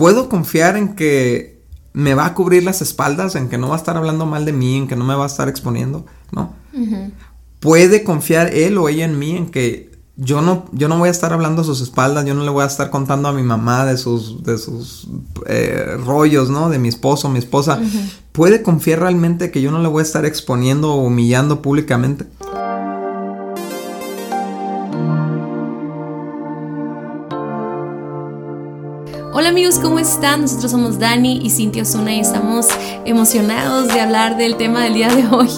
puedo confiar en que me va a cubrir las espaldas, en que no va a estar hablando mal de mí, en que no me va a estar exponiendo, ¿no? Puede confiar él o ella en mí en que yo no, yo no voy a estar hablando a sus espaldas, yo no le voy a estar contando a mi mamá de sus, de sus eh, rollos, ¿no? De mi esposo, mi esposa. ¿Puede confiar realmente que yo no le voy a estar exponiendo o humillando públicamente? Hola amigos, ¿cómo están? Nosotros somos Dani y Cintia Osuna y estamos emocionados de hablar del tema del día de hoy.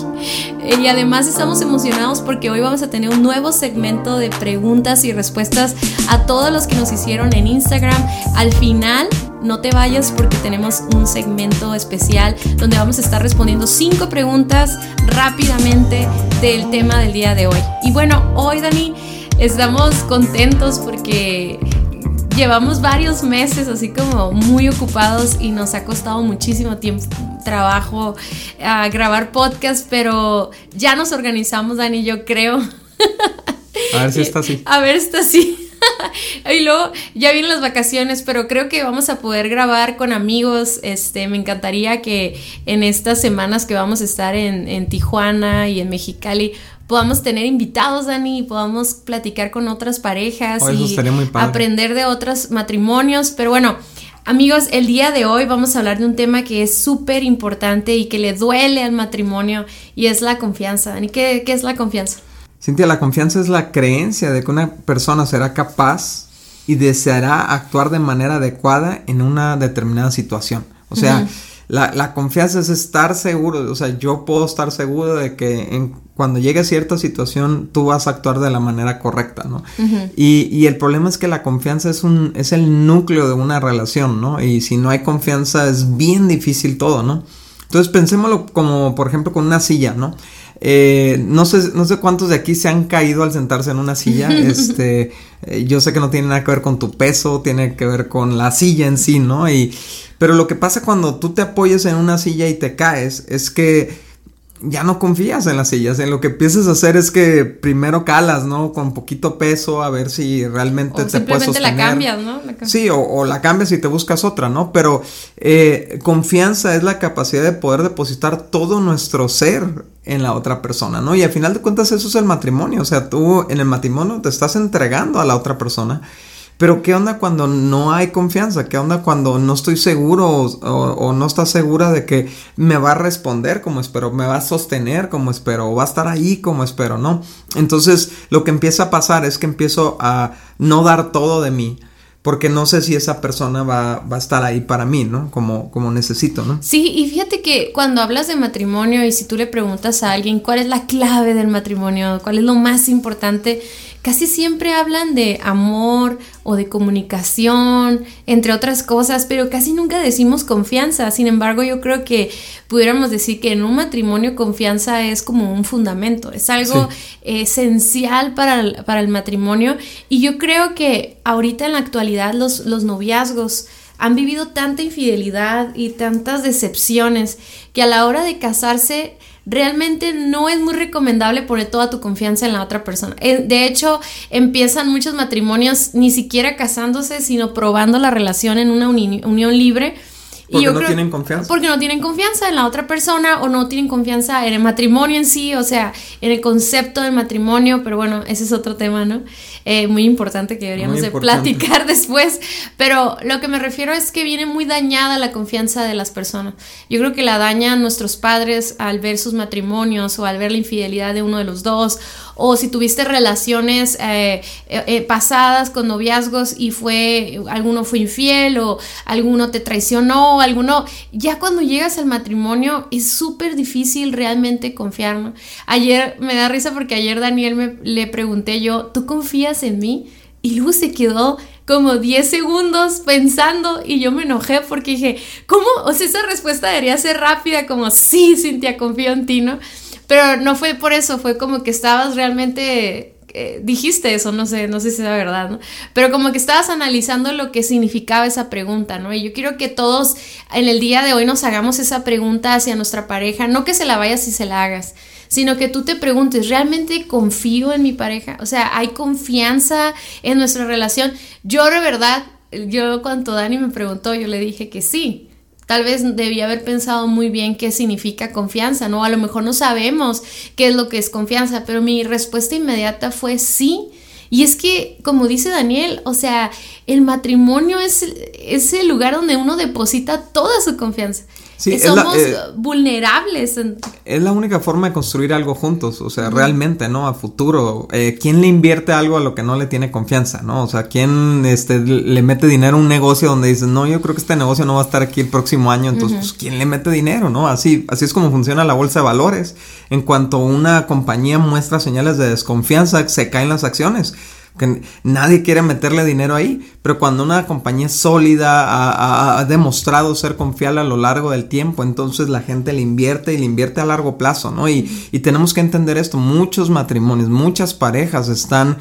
Y además estamos emocionados porque hoy vamos a tener un nuevo segmento de preguntas y respuestas a todos los que nos hicieron en Instagram. Al final, no te vayas porque tenemos un segmento especial donde vamos a estar respondiendo cinco preguntas rápidamente del tema del día de hoy. Y bueno, hoy Dani, estamos contentos porque llevamos varios meses así como muy ocupados y nos ha costado muchísimo tiempo, trabajo a grabar podcast, pero ya nos organizamos, Dani, yo creo. A ver si está así. A ver si está así. y luego ya vienen las vacaciones, pero creo que vamos a poder grabar con amigos. Este, me encantaría que en estas semanas que vamos a estar en, en Tijuana y en Mexicali podamos tener invitados, Dani, y podamos platicar con otras parejas Oh, y aprender de otros matrimonios. Pero bueno, amigos, el día de hoy vamos a hablar de un tema que es súper importante y que le duele al matrimonio y es la confianza. Dani, ¿qué, qué es la confianza? Cintia, la confianza es la creencia de que una persona será capaz y deseará actuar de manera adecuada en una determinada situación. O sea, la, la confianza es estar seguro, o sea, yo puedo estar seguro de que en, cuando llegue a cierta situación tú vas a actuar de la manera correcta, ¿no? y, y el problema es que la confianza es, un, es el núcleo de una relación, ¿no? Y si no hay confianza es bien difícil todo, ¿no? Entonces pensémoslo como, por ejemplo, con una silla, ¿no? Eh, no sé, no sé cuántos de aquí se han caído al sentarse en una silla. Este, eh, yo sé que no tiene nada que ver con tu peso, tiene que ver con la silla en sí, ¿no? Y, pero lo que pasa cuando tú te apoyas en una silla y te caes es que ya no confías en las sillas. En lo que empiezas a hacer es que primero calas, ¿no? Con poquito peso, a ver si realmente O te puedes simplemente la sostener. cambias, ¿no? La Sí, o, o la cambias y te buscas otra, ¿no? Pero eh, confianza es la capacidad de poder depositar todo nuestro ser en la otra persona, ¿no? Y al final de cuentas eso es el matrimonio, o sea, tú en el matrimonio te estás entregando a la otra persona. Pero ¿qué onda cuando no hay confianza? ¿Qué onda cuando no estoy seguro o, o- o no estás segura de que me va a responder como espero, me va a sostener como espero, o va a estar ahí como espero, ¿no? Entonces lo que empieza a pasar es que empiezo a no dar todo de mí, porque no sé si esa persona va, va a estar ahí para mí, ¿no? Como, como necesito, ¿no? Sí, y fíjate que cuando hablas de matrimonio y si tú le preguntas a alguien cuál es la clave del matrimonio, cuál es lo más importante, casi siempre hablan de amor o de comunicación, entre otras cosas, pero casi nunca decimos confianza. Sin embargo, yo creo que pudiéramos decir que en un matrimonio confianza es como un fundamento, es algo esencial para el, para el matrimonio y yo creo que ahorita en la actualidad los, los noviazgos han vivido tanta infidelidad y tantas decepciones que a la hora de casarse realmente no es muy recomendable poner toda tu confianza en la otra persona. Eh, De hecho, empiezan muchos matrimonios ni siquiera casándose, sino probando la relación en una uni- unión libre. Porque no creo- tienen confianza. Porque no tienen confianza en la otra persona o no tienen confianza en el matrimonio en sí, o sea, en el concepto del matrimonio, pero bueno, ese es otro tema, ¿no? Eh, muy importante que deberíamos de platicar después, pero lo que me refiero es que viene muy dañada la confianza de las personas. Yo creo que la dañan nuestros padres al ver sus matrimonios o al ver la infidelidad de uno de los dos, o si tuviste relaciones eh, eh, eh, pasadas con noviazgos y fue alguno fue infiel o alguno te traicionó, alguno ya cuando llegas al matrimonio es súper difícil realmente confiar, ¿no? Ayer me da risa porque ayer Daniel me le pregunté yo, ¿tú confías en mí? Y luego se quedó como 10 segundos pensando y yo me enojé porque dije, ¿cómo? O sea, esa respuesta debería ser rápida como, sí, Cintia, confío en ti, ¿no? Pero no fue por eso, fue como que estabas realmente, eh, dijiste eso, no sé, no sé si es verdad, ¿no? Pero como que estabas analizando lo que significaba esa pregunta, ¿no? Y yo quiero que todos en el día de hoy nos hagamos esa pregunta hacia nuestra pareja, no que se la vayas y se la hagas, sino que tú te preguntes, ¿realmente confío en mi pareja? O sea, ¿hay confianza en nuestra relación? Yo de verdad yo cuando Dani me preguntó, yo le dije que sí. Tal vez debía haber pensado muy bien qué significa confianza, ¿no? A lo mejor no sabemos qué es lo que es confianza, pero mi respuesta inmediata fue sí. Y es que, como dice Daniel, o sea, el matrimonio es, es el lugar donde uno deposita toda su confianza. Sí, somos eh, vulnerables. Es la única forma de construir algo juntos, o sea, realmente, ¿no? A futuro. Eh, ¿Quién le invierte algo a lo que no le tiene confianza, ¿no? O sea, ¿quién este, le mete dinero a un negocio donde dices, no, yo creo que este negocio no va a estar aquí el próximo año, entonces, pues, ¿quién le mete dinero, no? Así, así es como funciona la bolsa de valores. En cuanto una compañía muestra señales de desconfianza, se caen las acciones que nadie quiere meterle dinero ahí, pero cuando una compañía sólida ha, demostrado ser confiable a lo largo del tiempo, entonces la gente le invierte y le invierte a largo plazo, ¿no? Y, tenemos que entender esto, muchos matrimonios, muchas parejas están...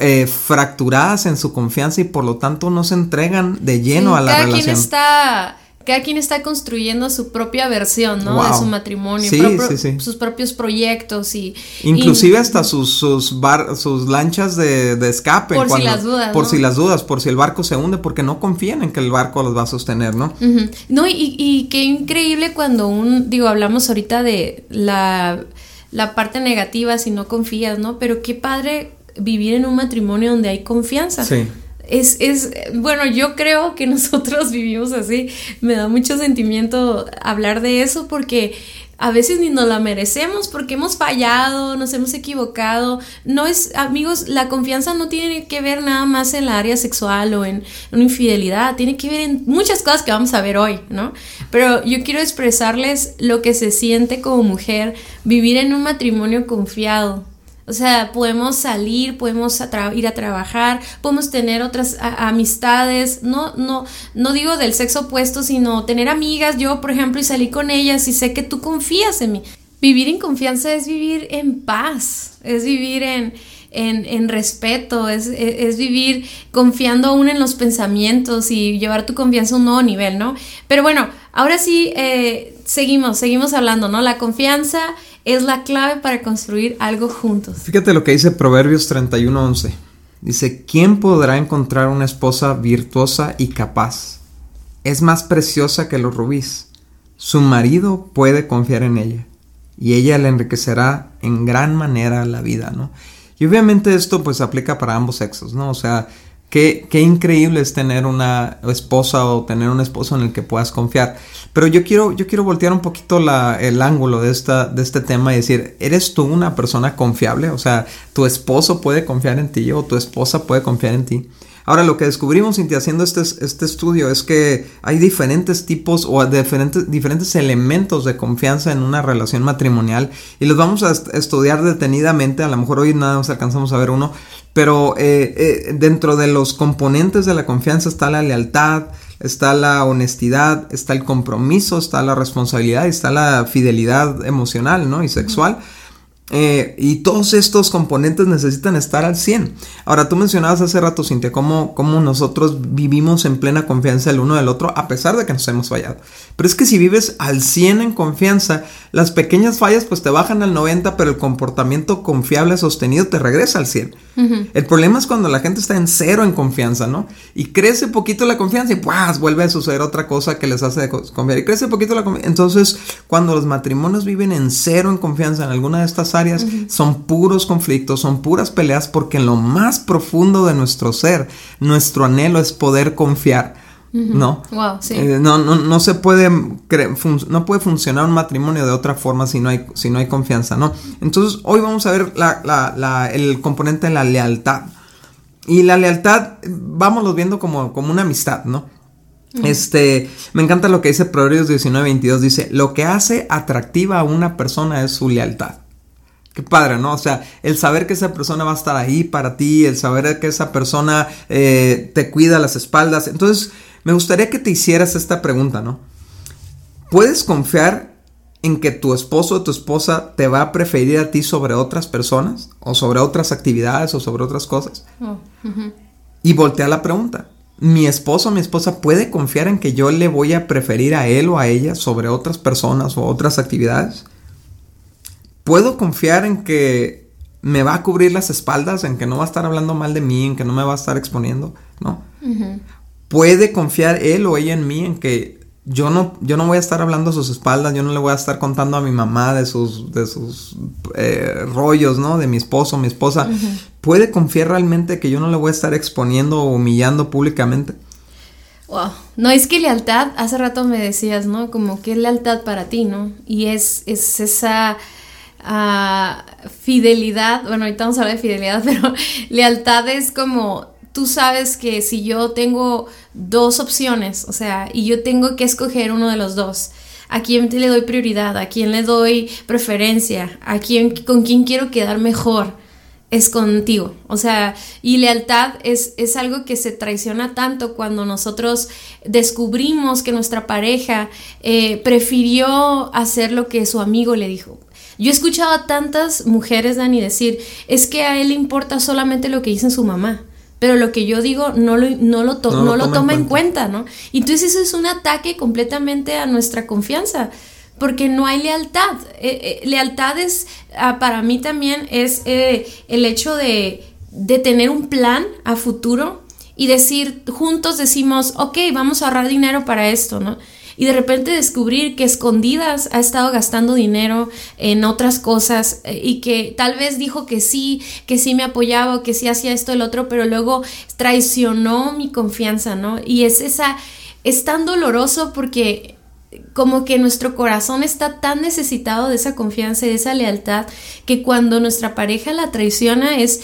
Eh, fracturadas en su confianza y por lo tanto no se entregan de lleno a la cada relación. Quien está cada quien está construyendo su propia versión, ¿no? De su matrimonio, sus propios proyectos y... Inclusive hasta sus, sus, bar, sus lanchas de, escape. Por si las dudas. Por si las dudas, por si el barco se hunde, porque no confían en que el barco los va a sostener, ¿no? No, y, y qué increíble cuando un, digo, hablamos ahorita de la, la parte negativa si no confías, ¿no? Pero qué padre vivir en un matrimonio donde hay confianza. Sí es, es, bueno, yo creo que nosotros vivimos así. Me da mucho sentimiento hablar de eso porque a veces ni nos la merecemos porque hemos fallado, nos hemos equivocado. No es, amigos, la confianza no tiene que ver nada más en la área sexual o en una infidelidad, tiene que ver en muchas cosas que vamos a ver hoy, ¿no? Pero yo quiero expresarles lo que se siente como mujer vivir en un matrimonio confiado o sea, podemos salir, podemos ir a trabajar, podemos tener otras amistades, no, no, no digo del sexo opuesto, sino tener amigas, yo por ejemplo, y salir con ellas y sé que tú confías en mí. Vivir en confianza es vivir en paz, es vivir en, en, respeto, es, es, vivir confiando aún en los pensamientos y llevar tu confianza a un nuevo nivel, ¿no? Pero bueno, ahora sí, eh, seguimos, seguimos hablando, ¿no? La confianza es la clave para construir algo juntos. Fíjate lo que dice Proverbios 31:11. Dice, ¿quién podrá encontrar una esposa virtuosa y capaz? Es más preciosa que los rubíes. Su marido puede confiar en ella y ella le enriquecerá en gran manera la vida, ¿no? Y obviamente esto pues aplica para ambos sexos, ¿no? O sea, Qué, qué, increíble es tener una esposa o tener un esposo en el que puedas confiar. Pero yo quiero, yo quiero voltear un poquito el ángulo de, esta, de este tema y decir, ¿eres tú una persona confiable? O sea, ¿tu esposo puede confiar en ti o tu esposa puede confiar en ti? Ahora, lo que descubrimos, haciendo este, este estudio es que hay diferentes tipos o diferentes, diferentes elementos de confianza en una relación matrimonial y los vamos a estudiar detenidamente. A lo mejor hoy nada más alcanzamos a ver uno, pero eh, eh, dentro de los componentes de la confianza está la lealtad, está la honestidad, está el compromiso, está la responsabilidad y está la fidelidad emocional ¿no? y sexual. Eh, y todos estos componentes necesitan estar al 100. Ahora, tú mencionabas hace rato, Cintia, cómo, cómo, nosotros vivimos en plena confianza el uno del otro, a pesar de que nos hemos fallado. Pero es que si vives al 100 en confianza, las pequeñas fallas pues te bajan al 90, pero el comportamiento confiable sostenido te regresa al 100. El problema es cuando la gente está en cero en confianza, ¿no? Y crece poquito la confianza y pues vuelve a suceder otra cosa que les hace confiar. Y crece poquito la confianza. Entonces, cuando los matrimonios viven en cero en confianza en alguna de estas áreas, son puros conflictos, son puras peleas, porque en lo más profundo de nuestro ser, nuestro anhelo es poder confiar. ¿no? Eh, no, no, no se puede, no puede funcionar un matrimonio de otra forma si no hay, si no hay confianza, ¿no? Entonces, hoy vamos a ver el componente de la lealtad. Y la lealtad, vámonos viendo como, como una amistad, ¿no? Este, me encanta lo que dice Proverbios 19:22, dice, lo que hace atractiva a una persona es su lealtad. Qué padre, ¿no? O sea, el saber que esa persona va a estar ahí para ti, el saber que esa persona eh, te cuida las espaldas. Entonces, me gustaría que te hicieras esta pregunta, ¿no? ¿Puedes confiar en que tu esposo o tu esposa te va a preferir a ti sobre otras personas? ¿O sobre otras actividades o sobre otras cosas? Oh, y voltea la pregunta. ¿Mi esposo o mi esposa puede confiar en que yo le voy a preferir a él o a ella sobre otras personas o otras actividades? ¿Puedo confiar en que me va a cubrir las espaldas, en que no va a estar hablando mal de mí, en que no me va a estar exponiendo? ¿No? puede confiar él o ella en mí en que yo no, yo no voy a estar hablando a sus espaldas, yo no le voy a estar contando a mi mamá de sus, de sus eh, rollos, ¿no? De mi esposo, mi esposa. ¿Puede confiar realmente que yo no le voy a estar exponiendo o humillando públicamente? Wow. No, es que lealtad, hace rato me decías, ¿no? Como que es lealtad para ti, ¿no? Y es, es esa ah, fidelidad, bueno, ahorita vamos a hablar de fidelidad, pero lealtad es como tú sabes que si yo tengo dos opciones, o sea, y yo tengo que escoger uno de los dos, a quién le doy prioridad, a quién le doy preferencia, a quién, con quién quiero quedar mejor, es contigo. O sea, y lealtad es, es algo que se traiciona tanto cuando nosotros descubrimos que nuestra pareja eh, prefirió hacer lo que su amigo le dijo. Yo he escuchado a tantas mujeres, Dani, decir, es que a él le importa solamente lo que dice su mamá pero lo que yo digo no lo, no lo, no lo, toma, en, cuenta. ¿no? Entonces eso es un ataque completamente a nuestra confianza, porque no hay lealtad. Eh, eh, lealtad es, ah, para mí también, es eh, el hecho de, de tener un plan a futuro y decir, juntos decimos, ok, vamos a ahorrar dinero para esto, ¿no? Y de repente descubrir que escondidas ha estado gastando dinero en otras cosas eh, y que tal vez dijo que sí, que sí me apoyaba o que sí hacía esto el otro, pero luego traicionó mi confianza, ¿no? Y es esa, es tan doloroso porque como que nuestro corazón está tan necesitado de esa confianza y de esa lealtad que cuando nuestra pareja la traiciona es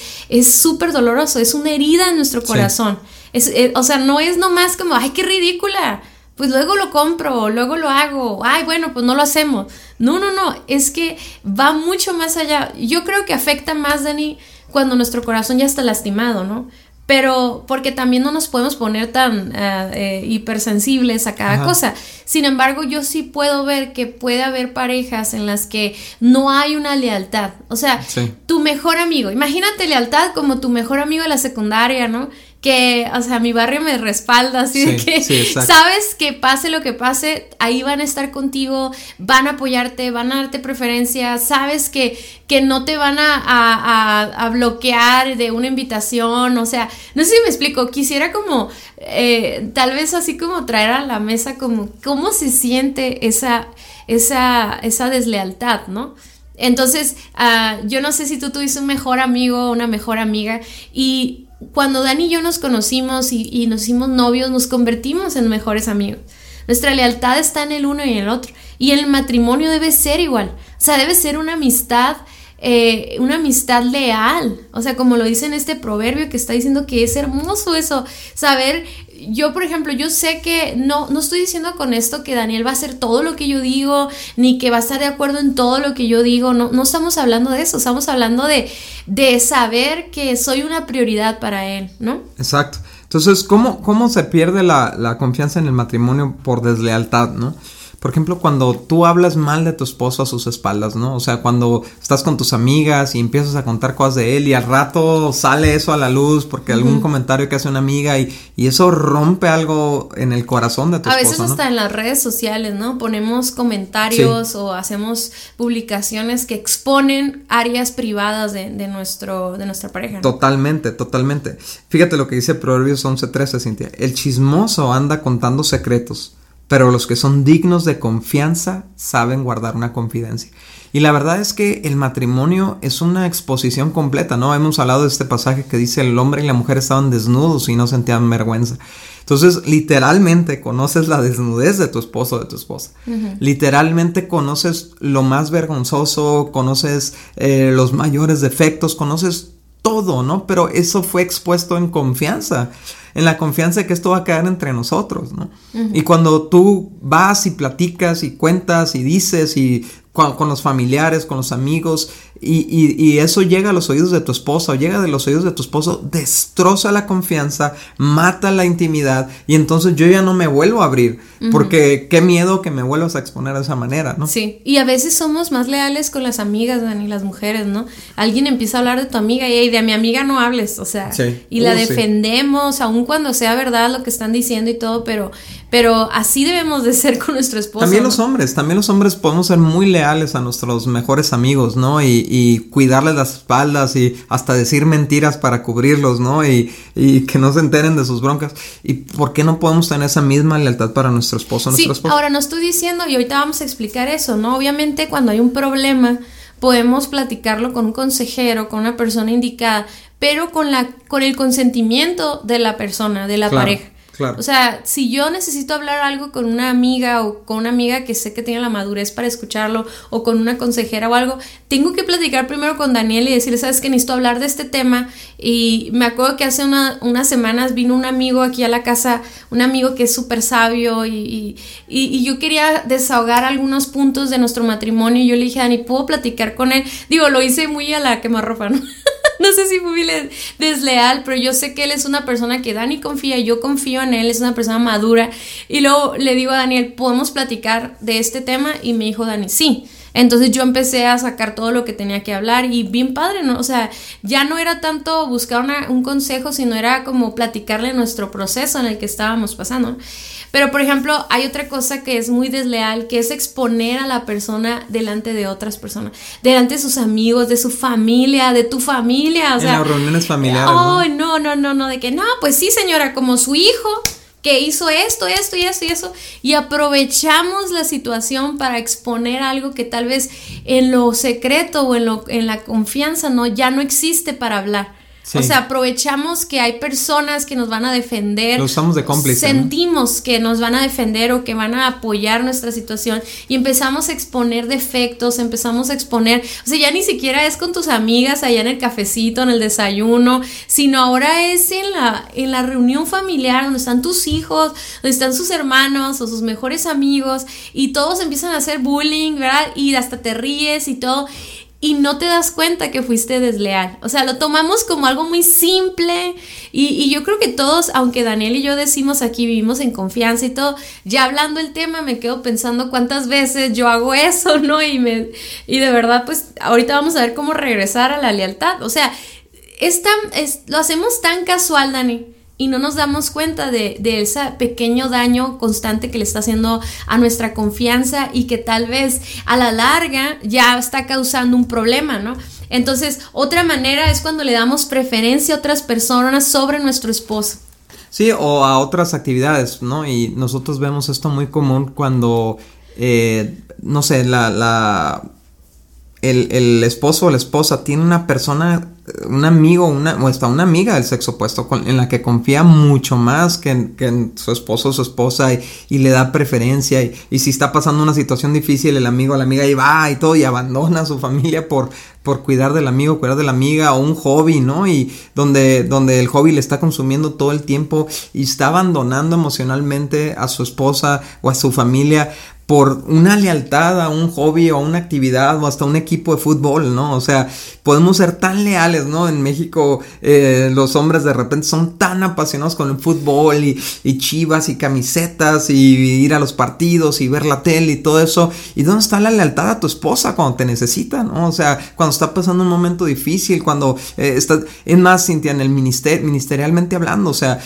súper doloroso, es una herida en nuestro corazón. Es, eh, o sea, no es nomás como, ay, qué ridícula pues luego lo compro, luego lo hago, ay, bueno, pues no lo hacemos. No, no, no, es que va mucho más allá. Yo creo que afecta más, Dani, cuando nuestro corazón ya está lastimado, ¿no? Pero porque también no nos podemos poner tan eh, eh, hipersensibles a cada cosa. Sin embargo, yo sí puedo ver que puede haber parejas en las que no hay una lealtad. O sea, tu mejor amigo, imagínate lealtad como tu mejor amigo de la secundaria, ¿no? Que, o sea, mi barrio me respalda, así de que sabes que pase lo que pase, ahí van a estar contigo, van a apoyarte, van a darte preferencia, sabes que, que no te van a, bloquear de una invitación, o sea, no sé si me explico, quisiera como, eh, tal vez así como traer a la mesa como, cómo se siente esa, esa, esa deslealtad, ¿no? Entonces, ah, yo no sé si tú tuviste un mejor amigo o una mejor amiga y cuando Dani y yo nos conocimos y, nos hicimos novios, nos convertimos en mejores amigos. Nuestra lealtad está en el uno y en el otro. Y el matrimonio debe ser igual. O sea, debe ser una amistad, eh, una amistad leal. O sea, como lo dice en este proverbio que está diciendo que es hermoso eso. Saber yo, por ejemplo, yo sé que no, no estoy diciendo con esto que Daniel va a hacer todo lo que yo digo, ni que va a estar de acuerdo en todo lo que yo digo. No, no estamos hablando de eso, estamos hablando de, de saber que soy una prioridad para él, ¿no? Exacto. Entonces, ¿cómo, cómo se pierde la, la confianza en el matrimonio por deslealtad, no? Por ejemplo, cuando tú hablas mal de tu esposo a sus espaldas, ¿no? O sea, cuando estás con tus amigas y empiezas a contar cosas de él y al rato sale eso a la luz porque algún comentario que hace una amiga y, eso rompe algo en el corazón de tu esposo. A veces hasta en las redes sociales, ¿no? Ponemos comentarios o hacemos publicaciones que exponen áreas privadas de, nuestro, de nuestra pareja. Totalmente, totalmente. Fíjate lo que dice Proverbios 11:13, Cintia. El chismoso anda contando secretos pero los que son dignos de confianza saben guardar una confidencia. Y la verdad es que el matrimonio es una exposición completa, ¿no? Hemos hablado de este pasaje que dice el hombre y la mujer estaban desnudos y no sentían vergüenza. Entonces, literalmente conoces la desnudez de tu esposo o de tu esposa. Literalmente conoces lo más vergonzoso, conoces eh, los mayores defectos, conoces todo, ¿no? Pero eso fue expuesto en confianza en la confianza de que esto va a quedar entre nosotros, ¿no? Y cuando tú vas y platicas y cuentas y dices y con, los familiares, con los amigos, y, eso llega a los oídos de tu esposa o llega de los oídos de tu esposo, destroza la confianza, mata la intimidad y entonces yo ya no me vuelvo a abrir porque qué miedo que me vuelvas a exponer de esa manera, ¿no? Sí, y a veces somos más leales con las amigas, Dani, las mujeres, ¿no? Alguien empieza a hablar de tu amiga y de mi amiga no hables, o sea, y la uh, defendemos aún aun cuando sea verdad lo que están diciendo y todo, pero, pero así debemos de ser con nuestro esposo. También los hombres, también los hombres podemos ser muy leales a nuestros mejores amigos, ¿no? Y, y cuidarles las espaldas y hasta decir mentiras para cubrirlos, ¿no? Y, y, que no se enteren de sus broncas. ¿Y por qué no podemos tener esa misma lealtad para nuestro esposo, sí, esposo? Ahora no estoy diciendo, y ahorita vamos a explicar eso, ¿no? Obviamente cuando hay un problema, podemos platicarlo con un consejero, con una persona indicada, pero con, la, con el consentimiento de la persona, de la pareja. O sea, si yo necesito hablar algo con una amiga o con una amiga que sé que tiene la madurez para escucharlo o con una consejera o algo, tengo que platicar primero con Daniel y decirle, sabes que necesito hablar de este tema. Y me acuerdo que hace unas semanas vino un amigo aquí a la casa, un amigo que es súper sabio y, y, yo quería desahogar algunos puntos de nuestro matrimonio y yo le dije, Dani, ¿puedo platicar con él? Digo, lo hice muy a la quemarropa, ¿no? no sé si fui desleal, pero yo sé que él es una persona que Dani confía, yo confío en él, es una persona madura. Y luego le digo a Daniel, ¿podemos platicar de este tema? Y me dijo Dani, sí. Entonces yo empecé a sacar todo lo que tenía que hablar y bien padre, ¿no? O sea, ya no era tanto buscar un consejo, sino era como platicarle nuestro proceso en el que estábamos pasando. Pero, por ejemplo, hay otra cosa que es muy desleal, que es exponer a la persona delante de otras personas, delante de sus amigos, de su familia, de tu familia. O en las reuniones familiares. Oh, ¿no? no, no, no, de que no, pues sí, señora, como su hijo que hizo esto, esto y esto y eso, y aprovechamos la situación para exponer algo que tal vez en lo secreto o en, lo, en la confianza no, ya no existe para hablar. O sea, aprovechamos que hay personas que nos van a defender. Lo usamos de cómplice. Sentimos que nos van a defender o que van a apoyar nuestra situación y empezamos a exponer defectos, empezamos a exponer, o sea, ya ni siquiera es con tus amigas allá en el cafecito, en el desayuno, sino ahora es en la, en la reunión familiar donde están tus hijos, donde están sus hermanos o sus mejores amigos y todos empiezan a hacer bullying, ¿verdad? Y hasta te ríes y todo y no te das cuenta que fuiste desleal. O sea, lo tomamos como algo muy simple y, yo creo que todos, aunque Daniel y yo decimos aquí vivimos en confianza y todo, ya hablando el tema me quedo pensando cuántas veces yo hago eso, ¿no? Y, me, y de verdad, pues ahorita vamos a ver cómo regresar a la lealtad. O sea, es es, lo hacemos tan casual, Dani y no nos damos cuenta de, de, ese pequeño daño constante que le está haciendo a nuestra confianza y que tal vez a la larga ya está causando un problema, ¿no? Entonces, otra manera es cuando le damos preferencia a otras personas sobre nuestro esposo. Sí, o a otras actividades, ¿no? Y nosotros vemos esto muy común cuando, eh, no sé, la, la el, el, esposo o la esposa tiene una persona, un amigo una, o hasta una amiga del sexo opuesto en la que confía mucho más que en, su esposo o su esposa y, le da preferencia y, y, si está pasando una situación difícil el amigo o la amiga y va y todo y abandona a su familia por, por cuidar del amigo, cuidar de la amiga o un hobby, ¿no? Y donde, donde el hobby le está consumiendo todo el tiempo y está abandonando emocionalmente a su esposa o a su familia por una lealtad a un hobby o a una actividad o hasta un equipo de fútbol, ¿no? O sea, podemos ser tan leales, ¿no? En México eh, los hombres de repente son tan apasionados con el fútbol y, y, chivas y camisetas y ir a los partidos y ver la tele y todo eso. ¿Y dónde está la lealtad a tu esposa cuando te necesita, ¿no? O sea, cuando está pasando un momento difícil, cuando eh, está, es más, Cintia, en el ministerio, ministerialmente hablando, o sea,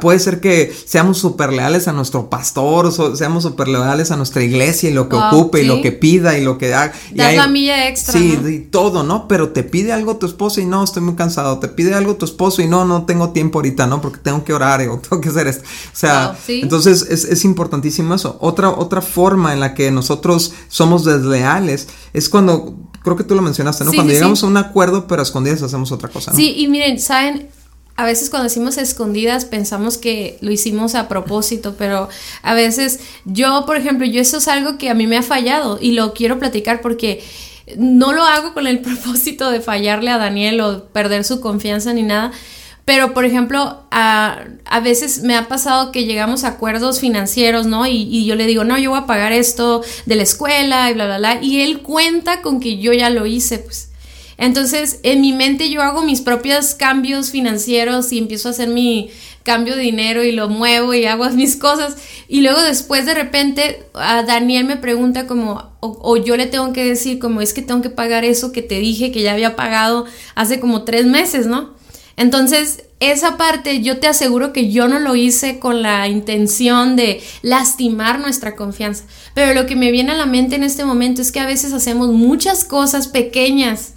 puede ser que seamos súper leales a nuestro pastor, o seamos súper leales a nuestro iglesia y lo que ocupe y lo que pida y lo que haga. Das la milla extra. Sí, y todo, ¿no? Pero te pide algo tu y no, estoy muy cansado. Te pide algo tu esposo y no, no tengo tiempo ahorita, ¿no? Porque tengo que orar o tengo que hacer esto. O sea, entonces es, es, importantísimo eso. Otra, otra forma en la que nosotros somos desleales es cuando, creo que tú lo mencionaste, ¿no? cuando llegamos a un acuerdo pero a escondidas hacemos otra cosa, ¿no? Sí, y miren, ¿saben? a veces cuando decimos escondidas pensamos que lo hicimos a propósito, pero a veces yo, por ejemplo, yo eso es algo que a mí me ha fallado y lo quiero platicar porque no lo hago con el propósito de fallarle a Daniel o perder su confianza ni nada. Pero, por ejemplo, a, a veces me ha pasado que llegamos a acuerdos financieros, ¿no? Y, y, yo le digo, no, yo voy a pagar esto de la escuela y bla, bla, bla. Y él cuenta con que yo ya lo hice, pues. Entonces, en mi mente yo hago mis propios cambios financieros y empiezo a hacer mi cambio dinero y lo muevo y hago mis cosas. Y luego después de repente a Daniel me pregunta como, o, yo le tengo que decir como es que tengo que pagar eso que te dije que ya había pagado hace como tres meses, ¿no? Entonces, esa parte yo te aseguro que yo no lo hice con la intención de lastimar nuestra confianza. Pero lo que me viene a la mente en este momento es que a veces hacemos muchas cosas pequeñas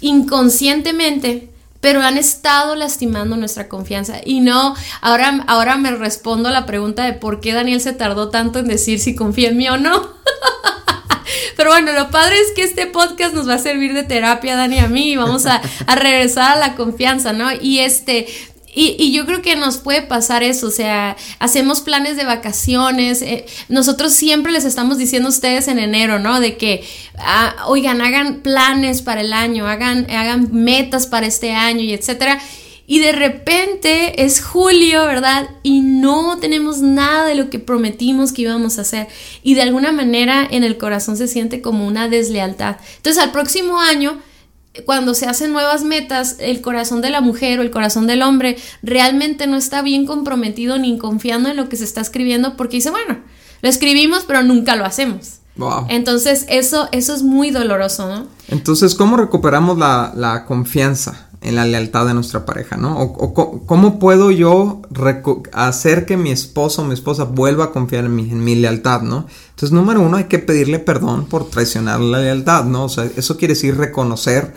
inconscientemente pero han estado lastimando nuestra confianza. Y no, ahora, ahora me respondo a la pregunta de por qué Daniel se tardó tanto en decir si confía en mí o no. Pero bueno, lo padre es que este podcast nos va a servir de terapia, Dani, a mí, y vamos a, a regresar a la confianza, ¿no? Y este, y, yo creo que nos puede pasar eso, o sea, hacemos planes de vacaciones, eh, nosotros siempre les estamos diciendo a ustedes en enero, ¿no? De que, ah, oigan, hagan planes para el año, hagan, hagan metas para este año y etcétera. Y de repente es julio, ¿verdad? Y no tenemos nada de lo que prometimos que íbamos a hacer. Y de alguna manera en el corazón se siente como una deslealtad. Entonces al próximo año cuando se hacen nuevas metas, el corazón de la mujer o el corazón del hombre realmente no está bien comprometido ni confiando en lo que se está escribiendo porque dice, bueno, lo escribimos pero nunca lo hacemos. Entonces eso, eso es muy doloroso, ¿no? Entonces, ¿cómo recuperamos la, confianza en la lealtad de nuestra pareja, ¿no? O, cómo puedo yo hacer que mi esposo o mi esposa vuelva a confiar en mi, en mi lealtad, ¿no? Entonces, número uno, hay que pedirle perdón por traicionar la lealtad, ¿no? O sea, eso quiere decir reconocer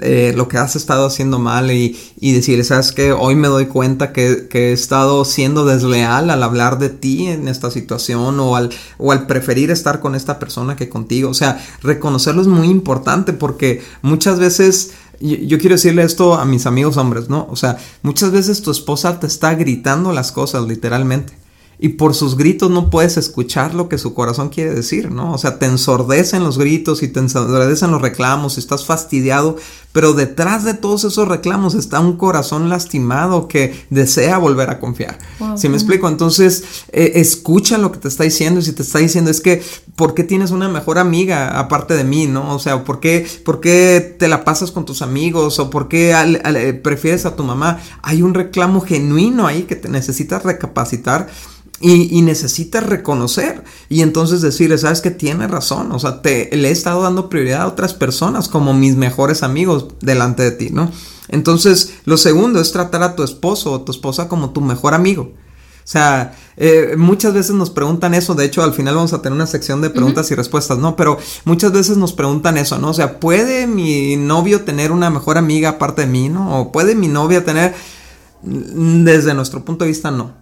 eh, lo que has estado haciendo mal y, y sabes que hoy me doy cuenta que, he estado siendo desleal al hablar de ti en esta situación o al, o al preferir estar con esta persona que contigo. O sea, reconocerlo es muy importante porque muchas veces yo, quiero decirle esto a mis amigos hombres, ¿no? O sea, muchas veces tu esposa te está gritando las cosas literalmente y por sus gritos no puedes escuchar lo que su corazón quiere decir, ¿no? O sea, te ensordecen los gritos y te ensordecen los reclamos, estás fastidiado, pero detrás de todos esos reclamos está un corazón lastimado que desea volver a confiar. ¿Sí me explico? Entonces, eh, escucha lo que te está diciendo y si te está diciendo es que, ¿por qué tienes una mejor amiga aparte de mí, ¿no? O sea, ¿por qué, por qué te la pasas con tus amigos o por qué eh, prefieres a tu mamá? Hay un reclamo genuino ahí que te necesitas recapacitar y, necesitas reconocer y entonces decirle, sabes que tiene razón, o sea, te, le he estado dando prioridad a otras personas como mis mejores amigos delante de ti, ¿no? Entonces, lo segundo es tratar a tu esposo o tu esposa como tu mejor amigo. O sea, eh, muchas veces nos preguntan eso, de hecho al final vamos a tener una sección de preguntas y respuestas, ¿no? Pero muchas veces nos preguntan eso, ¿no? O sea, ¿puede mi novio tener una mejor amiga aparte de mí, ¿no? O puede mi novia tener... Desde nuestro punto de vista, no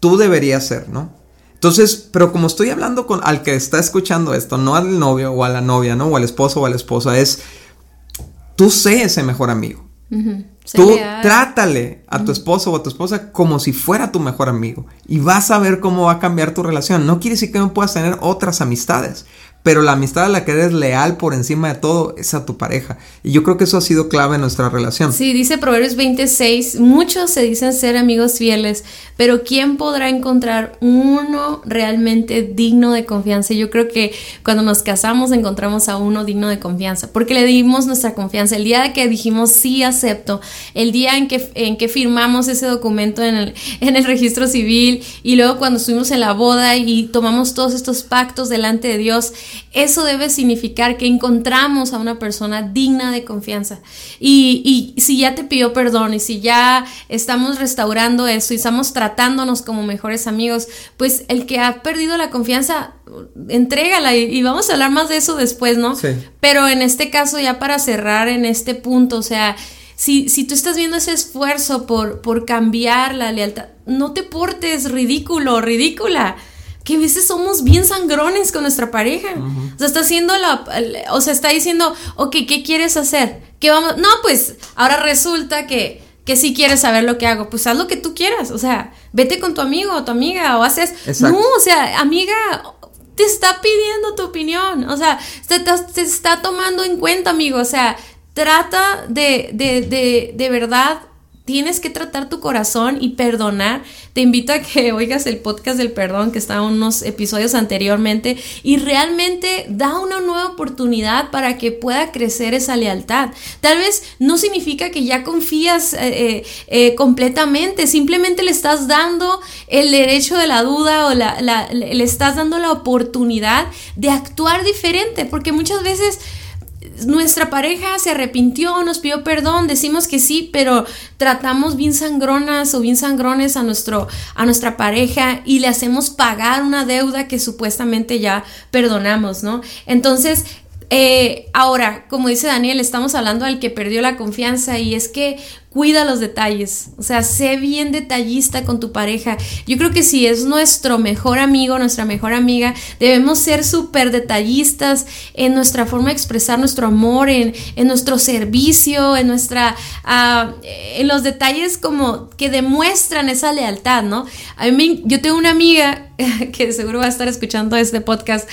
tú deberías ser, ¿no? Entonces, pero como estoy hablando con al que está escuchando esto, no al novio o a la novia, ¿no? O al esposo o a la esposa, es tú sé ese mejor amigo. Tú trátale a tu esposo o a tu esposa como si fuera tu mejor amigo y vas a ver cómo va a cambiar tu relación. No quiere decir que no puedas tener otras amistades, pero la amistad a la que eres leal por encima de todo es a tu pareja. Y yo creo que eso ha sido clave en nuestra relación. Sí, dice Proverbios 26, muchos se dicen ser amigos fieles, pero ¿quién podrá encontrar uno realmente digno de confianza? Yo creo que cuando nos casamos encontramos a uno digno de confianza, porque le dimos nuestra confianza. El día que dijimos sí acepto, el día en que, en que firmamos ese documento en el, en el registro civil y luego cuando estuvimos en la boda y tomamos todos estos pactos delante de Dios, eso debe significar que encontramos a una persona digna de confianza. Y, si ya te pidió perdón y si ya estamos restaurando eso y estamos tratándonos como mejores amigos, pues el que ha perdido la confianza, entrégala y, vamos a hablar más de eso después, ¿no? Sí. Pero en este caso, ya para cerrar en este punto, o sea, si, si tú estás viendo ese esfuerzo por, por cambiar la lealtad, no te portes ridículo, ridícula que a veces somos bien sangrones con nuestra pareja. O sea, está haciendo la, o sea, está diciendo, ok, ¿qué quieres hacer? ¿Qué vamos? No, pues ahora resulta que, que si quieres saber lo que hago, pues haz lo que tú quieras. O sea, vete con tu amigo o tu amiga o haces... No, o sea, amiga, te está pidiendo tu opinión. O sea, te, te está tomando en cuenta, amigo. O sea, trata de, de, de, de verdad tienes que tratar tu corazón y perdonar. Te invito a que oigas el podcast del perdón que está en unos episodios anteriormente y realmente da una nueva oportunidad para que pueda crecer esa lealtad. Tal vez no significa que ya confías eh, eh, eh, completamente, simplemente le estás dando el derecho de la duda o le estás dando la oportunidad de actuar diferente, porque muchas veces nuestra pareja se arrepintió, nos pidió perdón, decimos que sí, pero tratamos bien sangronas o bien sangrones a, nuestro, a nuestra pareja y le hacemos pagar una deuda que supuestamente ya perdonamos, ¿no? Entonces, eh, ahora, como dice Daniel, estamos hablando al que perdió la confianza y es que cuida los detalles, o sea, sé bien detallista con tu pareja. Yo creo que si es nuestro mejor amigo, nuestra mejor amiga, debemos ser súper detallistas en nuestra forma de expresar nuestro amor, en, en nuestro servicio, en nuestra, uh, en los detalles como que demuestran esa lealtad, ¿no? A mí, yo tengo una amiga que seguro va a estar escuchando este podcast,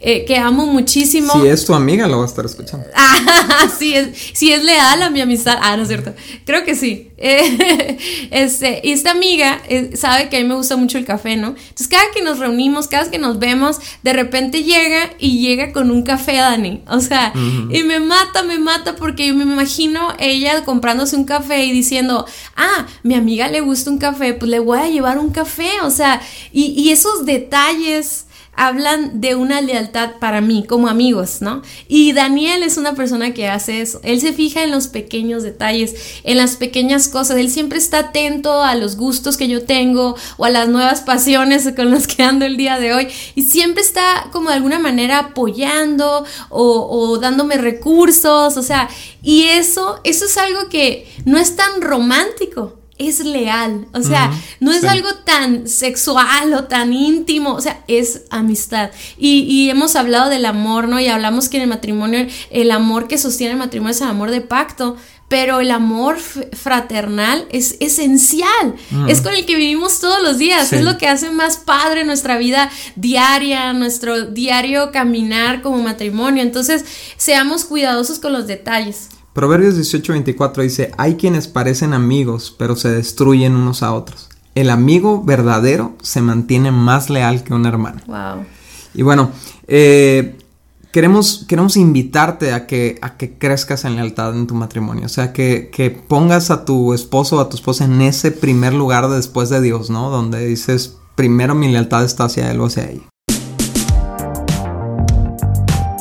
eh, que amo muchísimo. Si es tu amiga, lo va a estar escuchando. Ah, sí, es, si es leal a mi amistad. Ah, no es cierto. Creo que sí. este, y esta amiga eh, sabe que a mí me gusta mucho el café, ¿no? Entonces, cada que nos reunimos, cada que nos vemos, de repente llega y llega con un café, Dani. O sea, y me mata, me mata porque yo me imagino ella comprándose un café y diciendo, ah, mi amiga le gusta un café, pues le voy a llevar un café. O sea, y, y esos detalles hablan de una lealtad para mí como amigos, ¿no? Y Daniel es una persona que hace eso. Él se fija en los pequeños detalles, en las pequeñas cosas. Él siempre está atento a los gustos que yo tengo o a las nuevas pasiones con las que ando el día de hoy. Y siempre está como de alguna manera apoyando o, dándome recursos. O sea, y eso, eso es algo que no es tan romántico es leal, o sea, no es algo tan sexual o tan íntimo, o sea, es amistad. Y, hemos hablado del amor, ¿no? Y hablamos que en el matrimonio, el amor que sostiene el matrimonio es el amor de pacto, pero el amor fraternal es esencial, es con el que vivimos todos los días, es lo que hace más padre nuestra vida diaria, nuestro diario caminar como matrimonio. Entonces, seamos cuidadosos con los detalles. Proverbios 18:24 dice, hay quienes parecen amigos, pero se destruyen unos a otros. El amigo verdadero se mantiene más leal que un hermano. Wow. Y bueno, eh, queremos, queremos invitarte a que, a que crezcas en lealtad en tu matrimonio. O sea, que, que pongas a tu esposo o a tu esposa en ese primer lugar después de Dios, ¿no? Donde dices, primero mi lealtad está hacia él o hacia ella.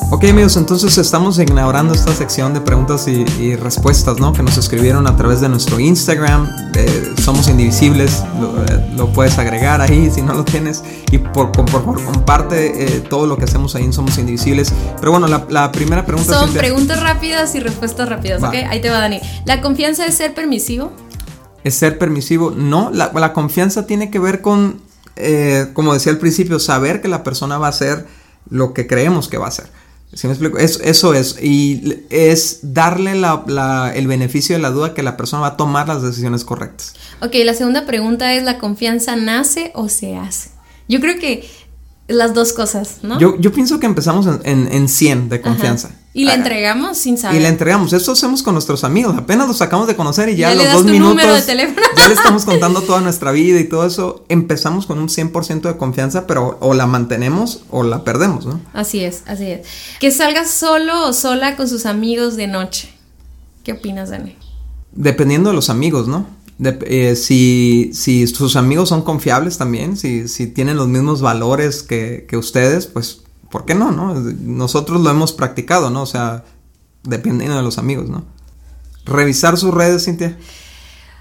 Ok amigos, entonces estamos inaugurando esta sección de preguntas y, respuestas, ¿no? Que nos escribieron a través de nuestro Instagram. Eh, somos indivisibles, eh, lo, puedes agregar ahí si no lo tienes. Y por, favor, comparte eh, todo lo que hacemos ahí en Somos Indivisibles. Pero bueno, la, primera pregunta... Son preguntas rápidas y respuestas rápidas, ¿ok? Ahí te va Dani. ¿La confianza es ser permisivo? Es ser permisivo. No, la, la confianza tiene que ver con, como decía al principio, saber que la persona va a hacer lo que creemos que va a hacer. ¿Sí me explico? eso es. Y es darle el beneficio de la duda que la persona va a tomar las decisiones correctas. Ok, la segunda pregunta es, ¿la confianza nace o se hace? Yo creo que las dos cosas, ¿no? Yo, yo pienso que empezamos en, en, 100 de confianza. Y la ah, entregamos sin saber. Y la entregamos. Eso hacemos con nuestros amigos. Apenas los acabamos de conocer y ya, a los dos minutos. ya le estamos contando toda nuestra vida y todo eso. Empezamos con un 100% de confianza, pero o la mantenemos o la perdemos, ¿no? Así es, así es. Que salgas solo o sola con sus amigos de noche. ¿Qué opinas, Dani? Dependiendo de los amigos, ¿no? Eh, si, si sus amigos son confiables también, si, si tienen los mismos valores que, que ustedes, pues ¿por qué no, no? Nosotros lo hemos practicado, ¿no? O sea, dependiendo de los amigos, ¿no? Revisar sus redes, Cintia.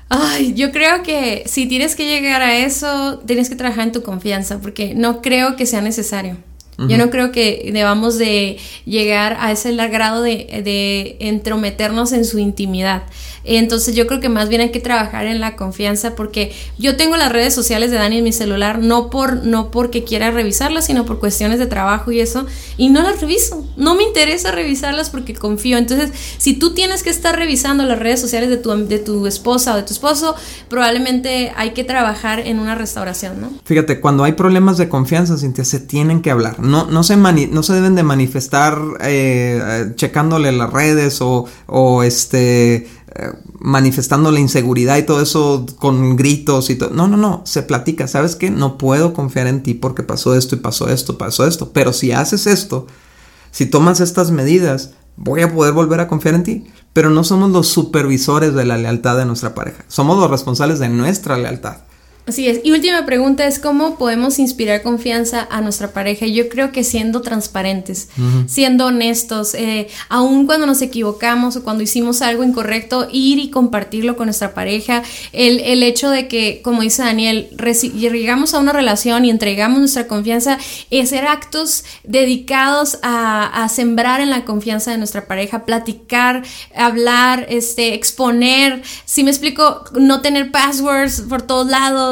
Ay, yo creo que si tienes que llegar a eso, tienes que trabajar en tu confianza, porque no creo que sea necesario. Yo no creo que debamos de llegar a ese grado de, de entrometernos en su intimidad. Entonces yo creo que más bien hay que trabajar en la confianza porque yo tengo las redes sociales de Dani en mi celular no por no porque quiera revisarlas, sino por cuestiones de trabajo y eso y no las reviso. No me interesa revisarlas porque confío. Entonces, si tú tienes que estar revisando las redes sociales de tu de tu esposa o de tu esposo, probablemente hay que trabajar en una restauración, ¿no? Fíjate, cuando hay problemas de confianza, Cintia, se tienen que hablar. No no se no se deben de manifestar eh, checándole las redes o o este eh, manifestando la inseguridad y todo eso con gritos y todo. No, no, no, se platica, ¿sabes qué? No puedo confiar en ti porque pasó esto y pasó esto, pasó esto. Pero si haces esto, si tomas estas medidas, voy a poder volver a confiar en ti. Pero no somos los supervisores de la lealtad de nuestra pareja, somos los responsables de nuestra lealtad. Así es. Y última pregunta es cómo podemos inspirar confianza a nuestra pareja. Yo creo que siendo transparentes, siendo honestos, eh, aun cuando nos equivocamos o cuando hicimos algo incorrecto, ir y compartirlo con nuestra pareja. El, el hecho de que, como dice Daniel, llegamos a una relación y entregamos nuestra confianza, es ser actos dedicados a, a, sembrar en la confianza de nuestra pareja, platicar, hablar, este, exponer. Si me explico, no tener passwords por todos lados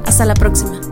Hasta la próxima.